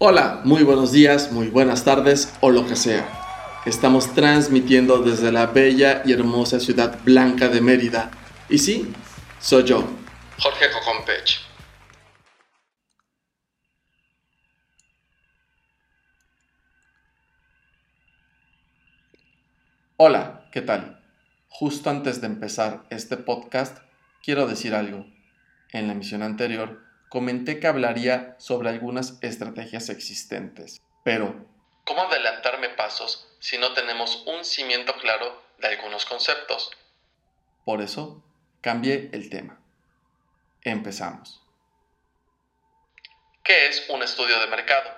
Hola, muy buenos días, muy buenas tardes o lo que sea. Estamos transmitiendo desde la bella y hermosa ciudad blanca de Mérida. Y sí, soy yo, Jorge Cocompech. Hola, ¿qué tal? Justo antes de empezar este podcast, quiero decir algo. En la emisión anterior comenté que hablaría sobre algunas estrategias existentes. Pero, ¿cómo adelantarme pasos si no tenemos un cimiento claro de algunos conceptos? Por eso, cambié el tema. Empezamos. ¿Qué es un estudio de mercado?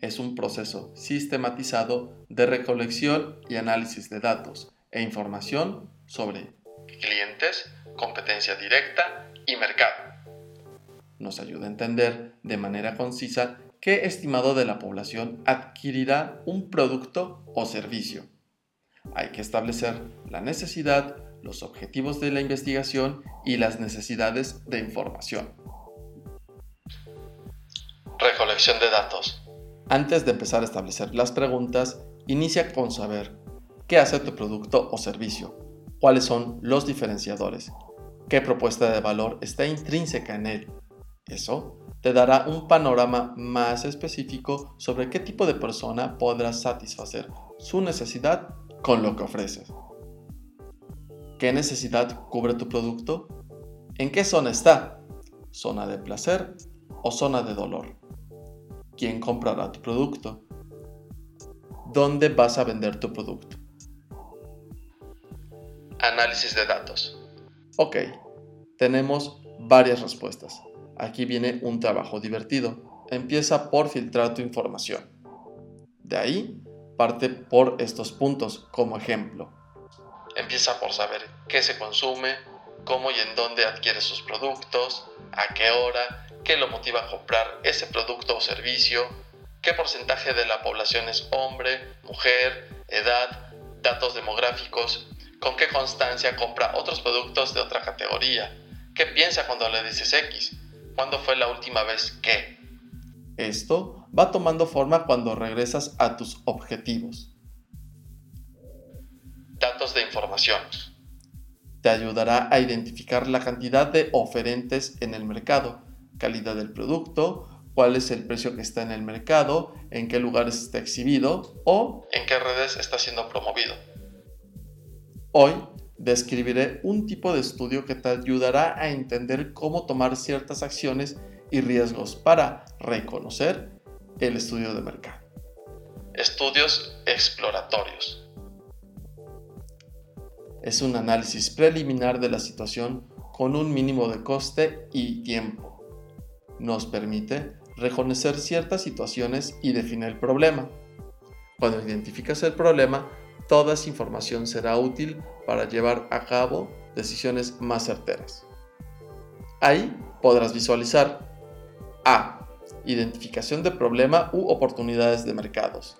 Es un proceso sistematizado de recolección y análisis de datos e información sobre clientes, competencia directa y mercado nos ayuda a entender de manera concisa qué estimado de la población adquirirá un producto o servicio. Hay que establecer la necesidad, los objetivos de la investigación y las necesidades de información. Recolección de datos. Antes de empezar a establecer las preguntas, inicia con saber qué hace tu producto o servicio, cuáles son los diferenciadores, qué propuesta de valor está intrínseca en él eso te dará un panorama más específico sobre qué tipo de persona podrás satisfacer su necesidad con lo que ofreces. ¿Qué necesidad cubre tu producto? ¿En qué zona está? ¿Zona de placer o zona de dolor? ¿Quién comprará tu producto? ¿Dónde vas a vender tu producto? Análisis de datos. Ok, tenemos varias respuestas. Aquí viene un trabajo divertido. Empieza por filtrar tu información. De ahí, parte por estos puntos como ejemplo. Empieza por saber qué se consume, cómo y en dónde adquiere sus productos, a qué hora, qué lo motiva a comprar ese producto o servicio, qué porcentaje de la población es hombre, mujer, edad, datos demográficos, con qué constancia compra otros productos de otra categoría, qué piensa cuando le dices X, ¿Cuándo fue la última vez que? Esto va tomando forma cuando regresas a tus objetivos. Datos de información. Te ayudará a identificar la cantidad de oferentes en el mercado, calidad del producto, cuál es el precio que está en el mercado, en qué lugares está exhibido o en qué redes está siendo promovido. Hoy describiré un tipo de estudio que te ayudará a entender cómo tomar ciertas acciones y riesgos para reconocer el estudio de mercado. Estudios exploratorios. Es un análisis preliminar de la situación con un mínimo de coste y tiempo. Nos permite reconocer ciertas situaciones y definir el problema. Cuando identificas el problema, toda esa información será útil para llevar a cabo decisiones más certeras. Ahí podrás visualizar A. Identificación de problema u oportunidades de mercados.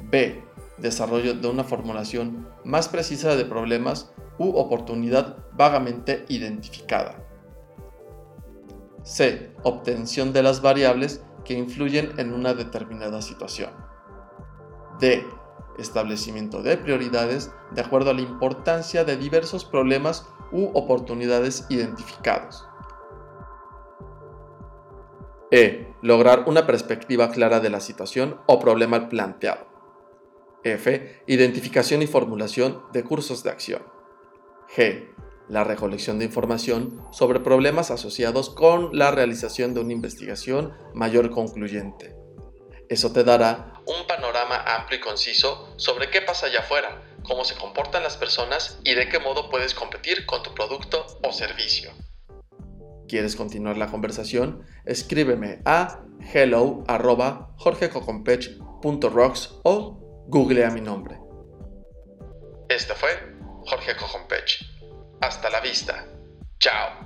B. Desarrollo de una formulación más precisa de problemas u oportunidad vagamente identificada. C. Obtención de las variables que influyen en una determinada situación. D establecimiento de prioridades de acuerdo a la importancia de diversos problemas u oportunidades identificados. E. Lograr una perspectiva clara de la situación o problema planteado. F. Identificación y formulación de cursos de acción. G. La recolección de información sobre problemas asociados con la realización de una investigación mayor concluyente. Eso te dará un panorama amplio y conciso sobre qué pasa allá afuera, cómo se comportan las personas y de qué modo puedes competir con tu producto o servicio. ¿Quieres continuar la conversación? Escríbeme a hello.jorgecocompech.rocks o googlea mi nombre. Este fue Jorge Cocompech. Hasta la vista. Chao.